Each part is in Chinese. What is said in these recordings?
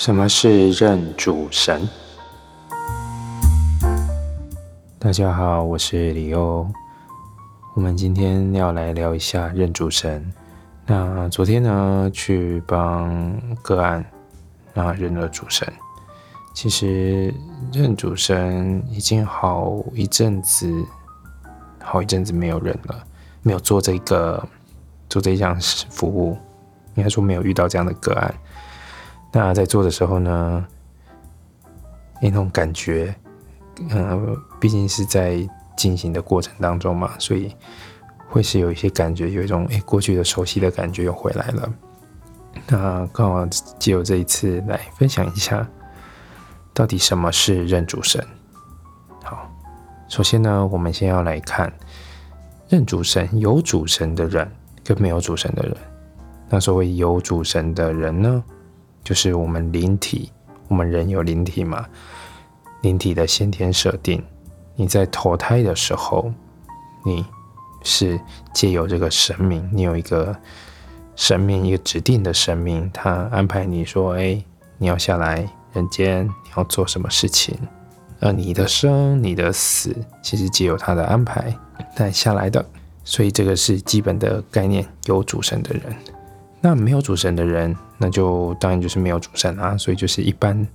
什么是认主神？大家好，我是李欧。我们今天要来聊一下认主神。那昨天呢，去帮个案，那认了主神。其实认主神已经好一阵子，好一阵子没有认了，没有做这个做这项服务，应该说没有遇到这样的个案。那在做的时候呢，那种感觉，嗯，毕竟是在进行的过程当中嘛，所以会是有一些感觉，有一种诶过去的熟悉的感觉又回来了。那刚好借由这一次来分享一下，到底什么是认主神？好，首先呢，我们先要来看认主神有主神的人跟没有主神的人。那所谓有主神的人呢？就是我们灵体，我们人有灵体嘛？灵体的先天设定，你在投胎的时候，你是借由这个神明，你有一个神明，一个指定的神明，他安排你说：“哎，你要下来人间，你要做什么事情？”而你的生，你的死，其实皆由他的安排带下来的。所以这个是基本的概念，有主神的人。那没有主神的人，那就当然就是没有主神啊，所以就是一般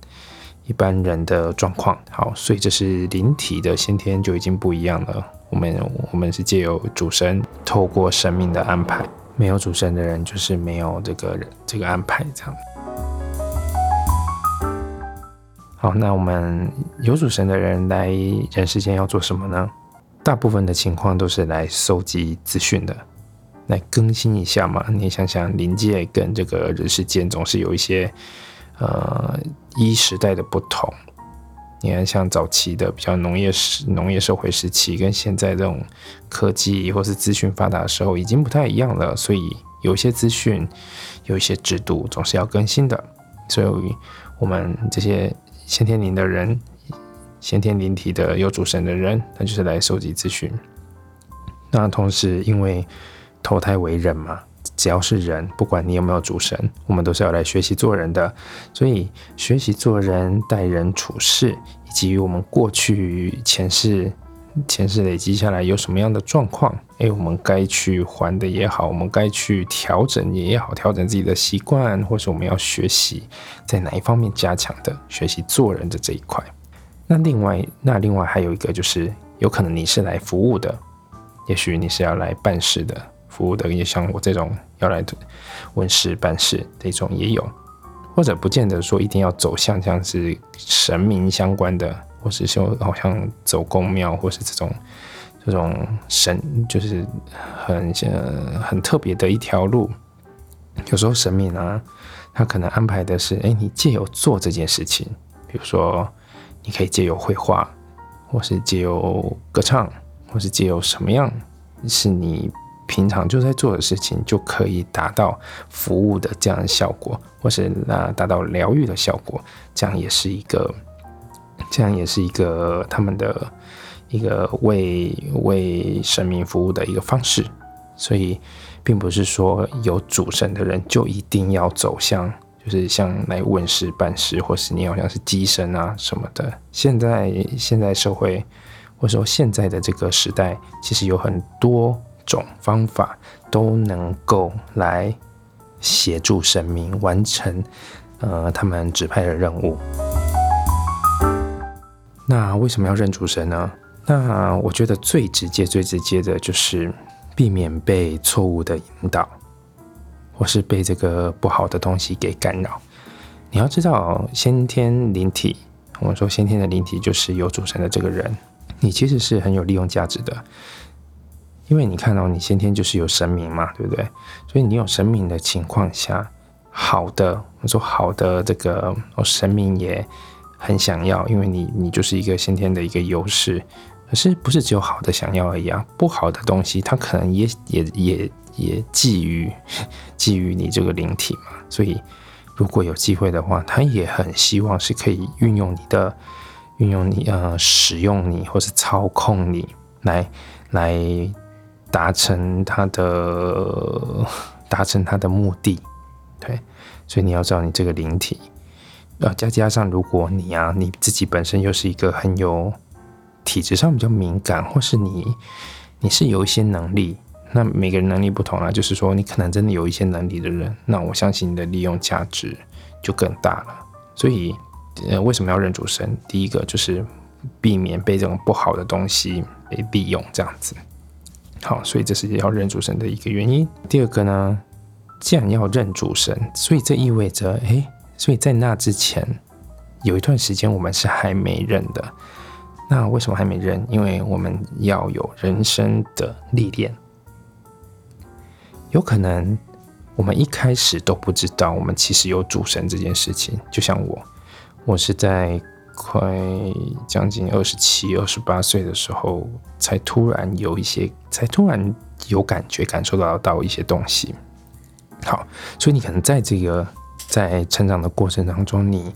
一般人的状况。好，所以这是灵体的先天就已经不一样了。我们我们是借由主神透过生命的安排，没有主神的人就是没有这个这个安排这样。好，那我们有主神的人来人世间要做什么呢？大部分的情况都是来收集资讯的。来更新一下嘛？你想想，临界跟这个人世间总是有一些呃一时代的不同。你看，像早期的比较农业时农业社会时期，跟现在这种科技或是资讯发达的时候，已经不太一样了。所以有一些资讯，有一些制度，总是要更新的。所以，我们这些先天灵的人，先天灵体的有主神的人，那就是来收集资讯。那同时，因为投胎为人嘛，只要是人，不管你有没有主神，我们都是要来学习做人的。所以学习做人、待人处事，以及我们过去前世、前世累积下来有什么样的状况，诶，我们该去还的也好，我们该去调整也好，调整自己的习惯，或是我们要学习在哪一方面加强的，学习做人的这一块。那另外，那另外还有一个就是，有可能你是来服务的，也许你是要来办事的。服务的也像我这种要来问事办事这种也有，或者不见得说一定要走向像是神明相关的，或是说好像走公庙，或是这种这种神就是很呃很特别的一条路。有时候神明啊，他可能安排的是，哎，你借由做这件事情，比如说你可以借由绘画，或是借由歌唱，或是借由什么样是你。平常就在做的事情，就可以达到服务的这样的效果，或是那达到疗愈的效果，这样也是一个，这样也是一个他们的一个为为神明服务的一个方式。所以，并不是说有主神的人就一定要走向，就是像来问事办事，或是你好像是机身啊什么的。现在现在社会，或者说现在的这个时代，其实有很多。种方法都能够来协助神明完成呃他们指派的任务。那为什么要认主神呢？那我觉得最直接、最直接的就是避免被错误的引导，或是被这个不好的东西给干扰。你要知道，先天灵体，我们说先天的灵体就是有主神的这个人，你其实是很有利用价值的。因为你看到你先天就是有神明嘛，对不对？所以你有神明的情况下，好的，我说好的这个，哦神明也很想要，因为你你就是一个先天的一个优势。可是不是只有好的想要而已啊，不好的东西它可能也也也也觊觎觊觎你这个灵体嘛。所以如果有机会的话，他也很希望是可以运用你的，运用你呃使用你或是操控你来来。达成他的 达成他的目的，对，所以你要知道，你这个灵体，呃，再加上如果你啊，你自己本身又是一个很有体质上比较敏感，或是你你是有一些能力，那每个人能力不同啊，就是说你可能真的有一些能力的人，那我相信你的利用价值就更大了。所以，呃，为什么要认主神？第一个就是避免被这种不好的东西被利用，这样子。好，所以这是要认主神的一个原因。第二个呢，既然要认主神，所以这意味着，诶，所以在那之前有一段时间我们是还没认的。那为什么还没认？因为我们要有人生的历练。有可能我们一开始都不知道，我们其实有主神这件事情。就像我，我是在。快将近二十七、二十八岁的时候，才突然有一些，才突然有感觉，感受到到一些东西。好，所以你可能在这个在成长的过程当中，你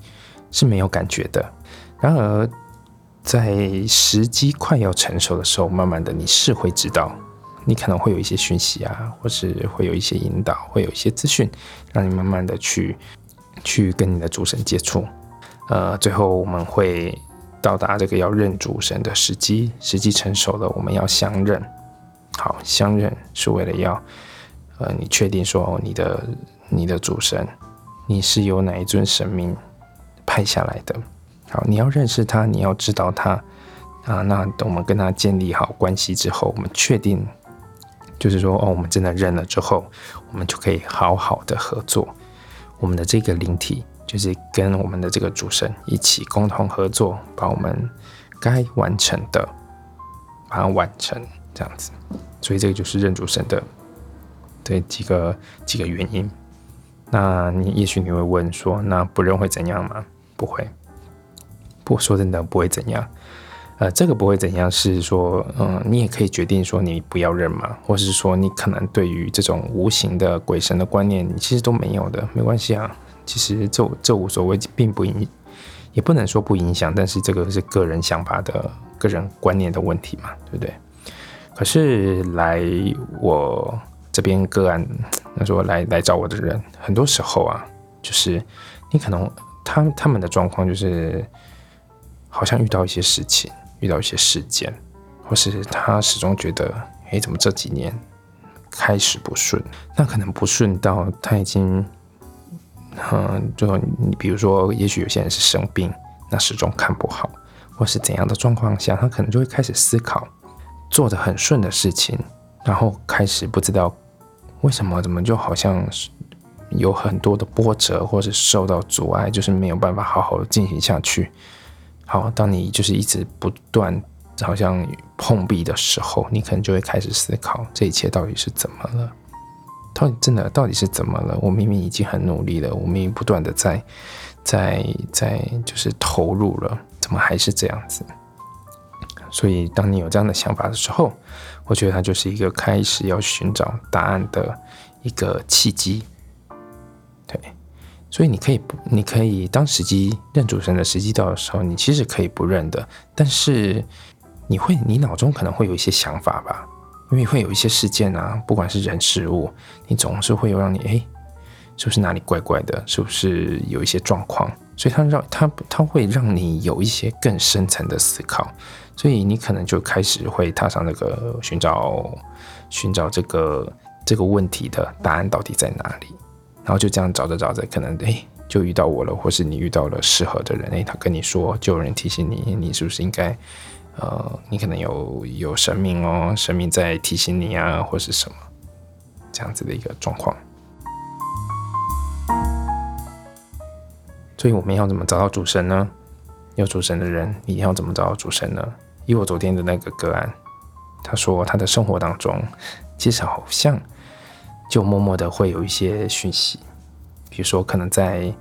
是没有感觉的。然而，在时机快要成熟的时候，慢慢的你是会知道，你可能会有一些讯息啊，或是会有一些引导，会有一些资讯，让你慢慢的去去跟你的主神接触。呃，最后我们会到达这个要认主神的时机，时机成熟了，我们要相认。好，相认是为了要，呃，你确定说你的你的主神，你是由哪一尊神明派下来的？好，你要认识他，你要知道他啊。那等我们跟他建立好关系之后，我们确定，就是说，哦，我们真的认了之后，我们就可以好好的合作，我们的这个灵体。就是跟我们的这个主神一起共同合作，把我们该完成的把它完成，这样子。所以这个就是认主神的这几个几个原因。那你也许你会问说，那不认会怎样吗？不会，不说真的不会怎样。呃，这个不会怎样是说，嗯，你也可以决定说你不要认嘛，或是说你可能对于这种无形的鬼神的观念，你其实都没有的，没关系啊。其实这这无所谓，并不影，也不能说不影响，但是这个是个人想法的个人观念的问题嘛，对不对？可是来我这边个案，那说来来找我的人，很多时候啊，就是你可能他他们的状况就是，好像遇到一些事情，遇到一些事件，或是他始终觉得，哎，怎么这几年开始不顺？那可能不顺到他已经。嗯，就你比如说，也许有些人是生病，那始终看不好，或是怎样的状况下，他可能就会开始思考，做的很顺的事情，然后开始不知道为什么，怎么就好像有很多的波折，或是受到阻碍，就是没有办法好好的进行下去。好，当你就是一直不断好像碰壁的时候，你可能就会开始思考，这一切到底是怎么了。到底真的到底是怎么了？我明明已经很努力了，我明明不断的在在在就是投入了，怎么还是这样子？所以当你有这样的想法的时候，我觉得它就是一个开始要寻找答案的一个契机。对，所以你可以不，你可以当时机认主神的时机到的时候，你其实可以不认的，但是你会，你脑中可能会有一些想法吧。因为会有一些事件啊，不管是人事物，你总是会有让你哎，是不是哪里怪怪的？是不是有一些状况？所以它让它它会让你有一些更深层的思考，所以你可能就开始会踏上那个寻找寻找这个这个问题的答案到底在哪里？然后就这样找着找着，可能哎就遇到我了，或是你遇到了适合的人，哎他跟你说，就有人提醒你，你是不是应该？呃，你可能有有神明哦，神明在提醒你啊，或是什么这样子的一个状况。所以我们要怎么找到主神呢？有主神的人，你要怎么找到主神呢？以我昨天的那个个案，他说他的生活当中，其实好像就默默的会有一些讯息，比如说可能在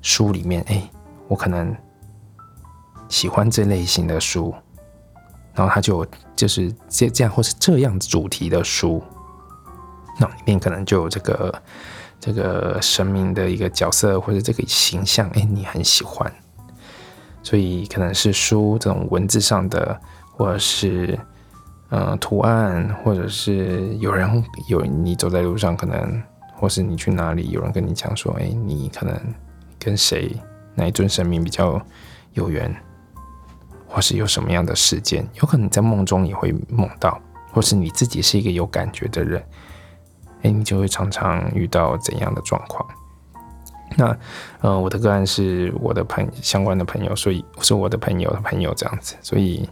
书里面，哎，我可能喜欢这类型的书。然后他就就是这这样或是这样主题的书，那里面可能就有这个这个神明的一个角色或者这个形象，哎，你很喜欢，所以可能是书这种文字上的，或者是嗯图案，或者是有人有你走在路上，可能或是你去哪里，有人跟你讲说，哎，你可能跟谁哪一尊神明比较有缘，或是有什么样的事件，有可能在梦中也会梦到，或是你自己是一个有感觉的人，哎，你就会常常遇到怎样的状况？那，呃，我的个案是我的朋相关的朋友，所以是我的朋友的朋友这样子，所以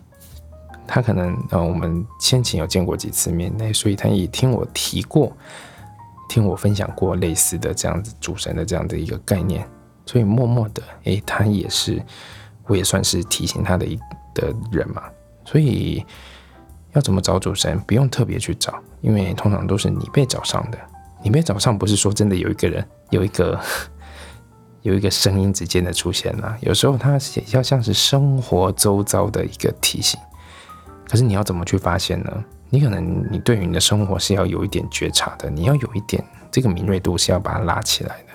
他可能呃，我们先前有见过几次面，那所以他也听我提过，听我分享过类似的这样子主神的这样的一个概念，所以默默的，诶，他也是，我也算是提醒他的一的人嘛，所以要怎么找主神，不用特别去找，因为通常都是你被找上的，你被找上不是说真的有一个人有一个。有一个声音之间的出现了，有时候它也要像是生活周遭的一个提醒。可是你要怎么去发现呢？你可能你对于你的生活是要有一点觉察的，你要有一点这个敏锐度是要把它拉起来的，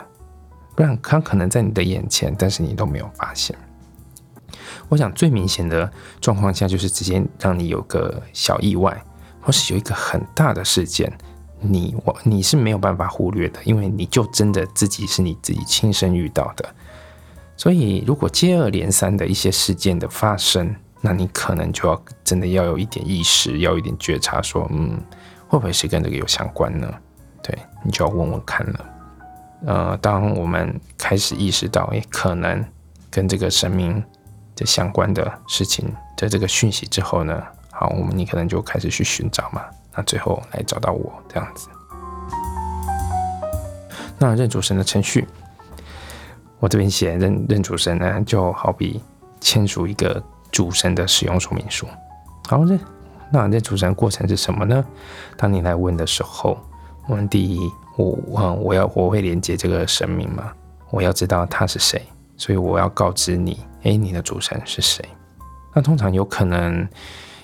不然它可能在你的眼前，但是你都没有发现。我想最明显的状况下，就是直接让你有个小意外，或是有一个很大的事件。你我你是没有办法忽略的，因为你就真的自己是你自己亲身遇到的，所以如果接二连三的一些事件的发生，那你可能就要真的要有一点意识，要有一点觉察，说嗯，会不会是跟这个有相关呢？对你就要问问看了。呃，当我们开始意识到，诶，可能跟这个神明这相关的事情的这个讯息之后呢，好，我们你可能就开始去寻找嘛。那最后来找到我这样子。那认主神的程序，我这边写认认主神呢，就好比签署一个主神的使用说明书。好认，那认主神过程是什么呢？当你来问的时候，问第一，我，我要我会连接这个神明嘛，我要知道他是谁，所以我要告知你，哎，你的主神是谁？那通常有可能。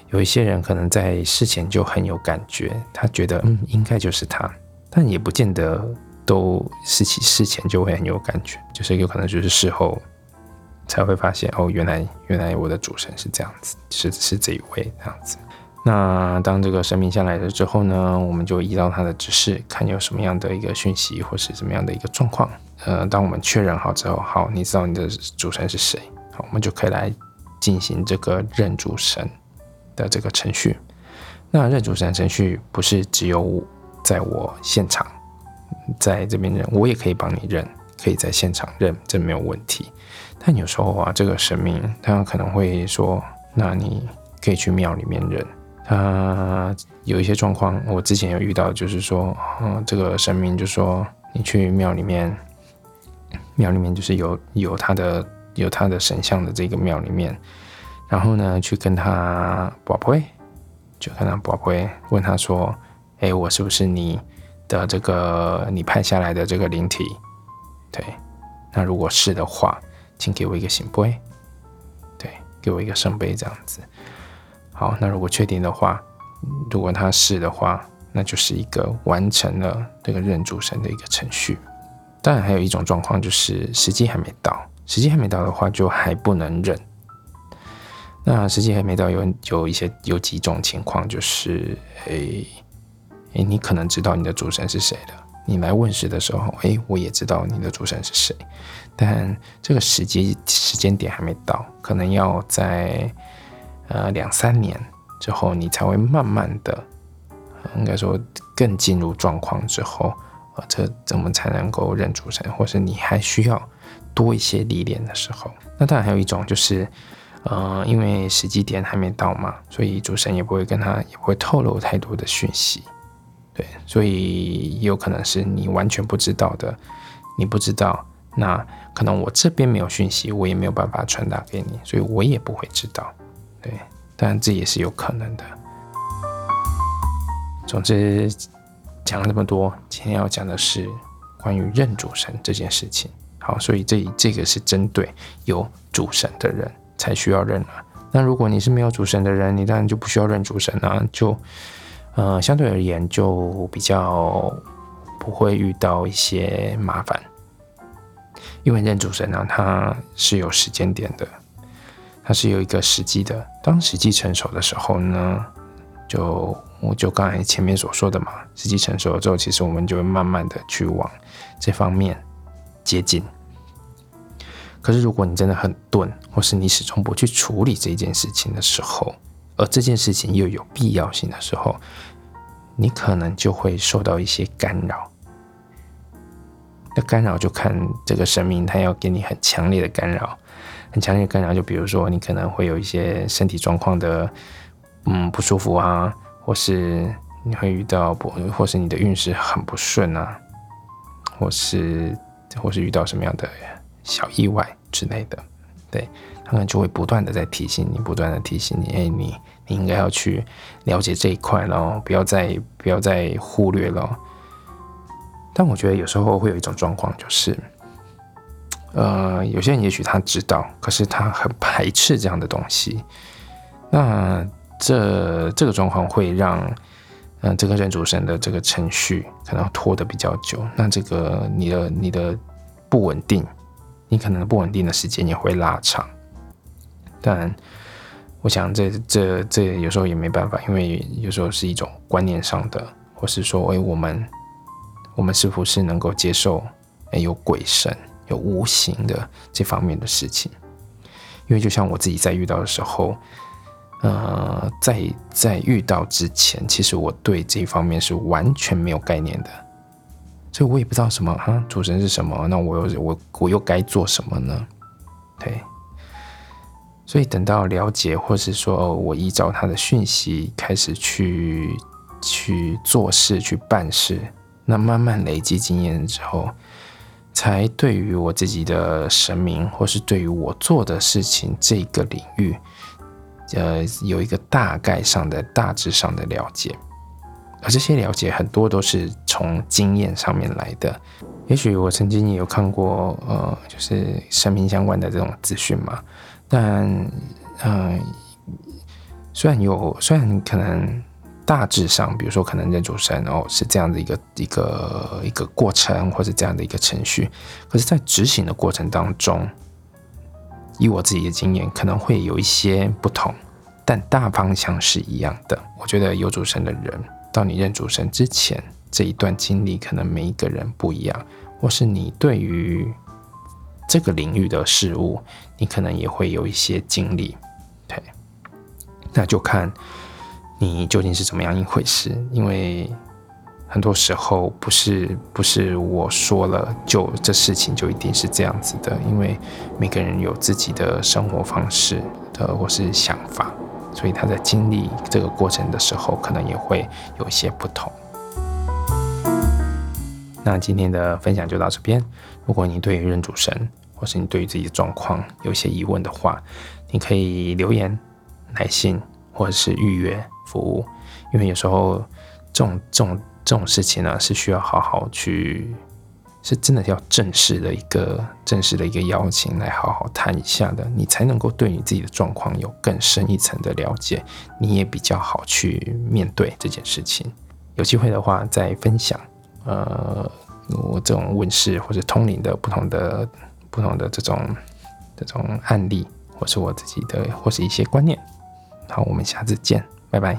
有一些人可能在事前就很有感觉，他觉得嗯应该就是他，但也不见得都事前事前就会很有感觉，就是有可能就是事后才会发现哦原来原来我的主神是这样子，是是这一位这样子。那当这个神明下来了之后呢，我们就依照他的指示，看有什么样的一个讯息或是怎么样的一个状况。呃，当我们确认好之后，好，你知道你的主神是谁，好，我们就可以来进行这个认主神。的这个程序，那认主神程序不是只有我在我现场在这边认，我也可以帮你认，可以在现场认，这没有问题。但有时候啊，这个神明他可能会说，那你可以去庙里面认。他有一些状况，我之前有遇到，就是说，嗯，这个神明就说，你去庙里面，庙里面就是有有他的有他的神像的这个庙里面。然后呢，去跟他宝贝，就跟他宝贝问他说：“哎，我是不是你的这个你派下来的这个灵体？对，那如果是的话，请给我一个醒杯，对，给我一个圣杯这样子。好，那如果确定的话，如果他是的话，那就是一个完成了这个认主神的一个程序。当然，还有一种状况就是时机还没到，时机还没到的话，就还不能忍。”那时机还没到，有有一些有几种情况，就是诶诶，你可能知道你的主神是谁了，你来问世的时候，诶，我也知道你的主神是谁，但这个时机时间点还没到，可能要在呃两三年之后，你才会慢慢的，应该说更进入状况之后，啊，这怎么才能够认主神，或是你还需要多一些历练的时候，那当然还有一种就是。呃，因为时机点还没到嘛，所以主神也不会跟他也不会透露太多的讯息，对，所以有可能是你完全不知道的，你不知道，那可能我这边没有讯息，我也没有办法传达给你，所以我也不会知道，对，当然这也是有可能的。总之，讲了这么多，今天要讲的是关于认主神这件事情。好，所以这这个是针对有主神的人。才需要认啊。那如果你是没有主神的人，你当然就不需要认主神啊。就呃，相对而言就比较不会遇到一些麻烦，因为认主神呢，它是有时间点的，它是有一个时机的。当时机成熟的时候呢，就我就刚才前面所说的嘛，时机成熟了之后，其实我们就会慢慢的去往这方面接近。可是如果你真的很钝，或是你始终不去处理这件事情的时候，而这件事情又有必要性的时候，你可能就会受到一些干扰。那干扰就看这个神明，他要给你很强烈的干扰，很强烈的干扰。就比如说，你可能会有一些身体状况的，嗯，不舒服啊，或是你会遇到不，或是你的运势很不顺啊，或是或是遇到什么样的。小意外之类的，对他们就会不断的在提醒你，不断的提醒你，哎，你你应该要去了解这一块咯，不要再不要再忽略了。但我觉得有时候会有一种状况，就是，呃，有些人也许他知道，可是他很排斥这样的东西。那这这个状况会让，嗯，这个认主神的这个程序可能拖得比较久。那这个你的你的不稳定。你可能不稳定的时间也会拉长，但我想这这这有时候也没办法，因为有时候是一种观念上的，或是说，哎，我们我们是不是能够接受，哎，有鬼神、有无形的这方面的事情？因为就像我自己在遇到的时候，呃，在在遇到之前，其实我对这方面是完全没有概念的。所以我也不知道什么啊，主神是什么？那我又我我又该做什么呢？对，所以等到了解，或是说我依照他的讯息开始去去做事、去办事，那慢慢累积经验之后，才对于我自己的神明，或是对于我做的事情这个领域，呃，有一个大概上的、大致上的了解。而这些了解很多都是从经验上面来的。也许我曾经也有看过，呃，就是生命相关的这种资讯嘛。但，嗯，虽然有，虽然可能大致上，比如说可能认主神哦是这样的一个一个一个过程，或者这样的一个程序，可是，在执行的过程当中，以我自己的经验，可能会有一些不同，但大方向是一样的。我觉得有主神的人。到你认主神之前，这一段经历可能每一个人不一样，或是你对于这个领域的事物，你可能也会有一些经历，对，那就看你究竟是怎么样一回事。因为很多时候不是不是我说了就这事情就一定是这样子的，因为每个人有自己的生活方式的或是想法。所以他在经历这个过程的时候，可能也会有一些不同。那今天的分享就到这边。如果你对于认主神，或是你对于自己的状况有些疑问的话，你可以留言、来信，或者是预约服务。因为有时候这种、这种、这种事情呢，是需要好好去。是真的要正式的一个正式的一个邀请来好好谈一下的，你才能够对你自己的状况有更深一层的了解，你也比较好去面对这件事情。有机会的话再分享，呃，我这种问世或者通灵的不同的不同的这种这种案例，或是我自己的或是一些观念。好，我们下次见，拜拜。